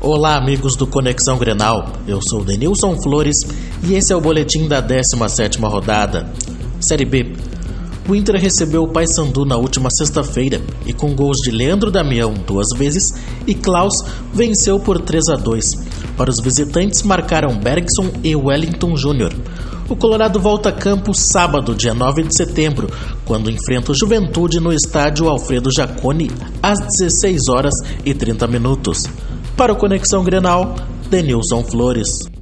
Olá, amigos do Conexão Grenal. Eu sou Denilson Flores e esse é o boletim da 17ª rodada. Série B. O Inter recebeu o Paysandu na última sexta-feira e com gols de Leandro Damião duas vezes e Klaus venceu por 3 a 2. Para os visitantes marcaram Bergson e Wellington Júnior. O Colorado volta a campo sábado, dia 9 de setembro, quando enfrenta o Juventude no estádio Alfredo Jaconi às 16 horas e 30 minutos. Para o Conexão Grenal, Denilson Flores.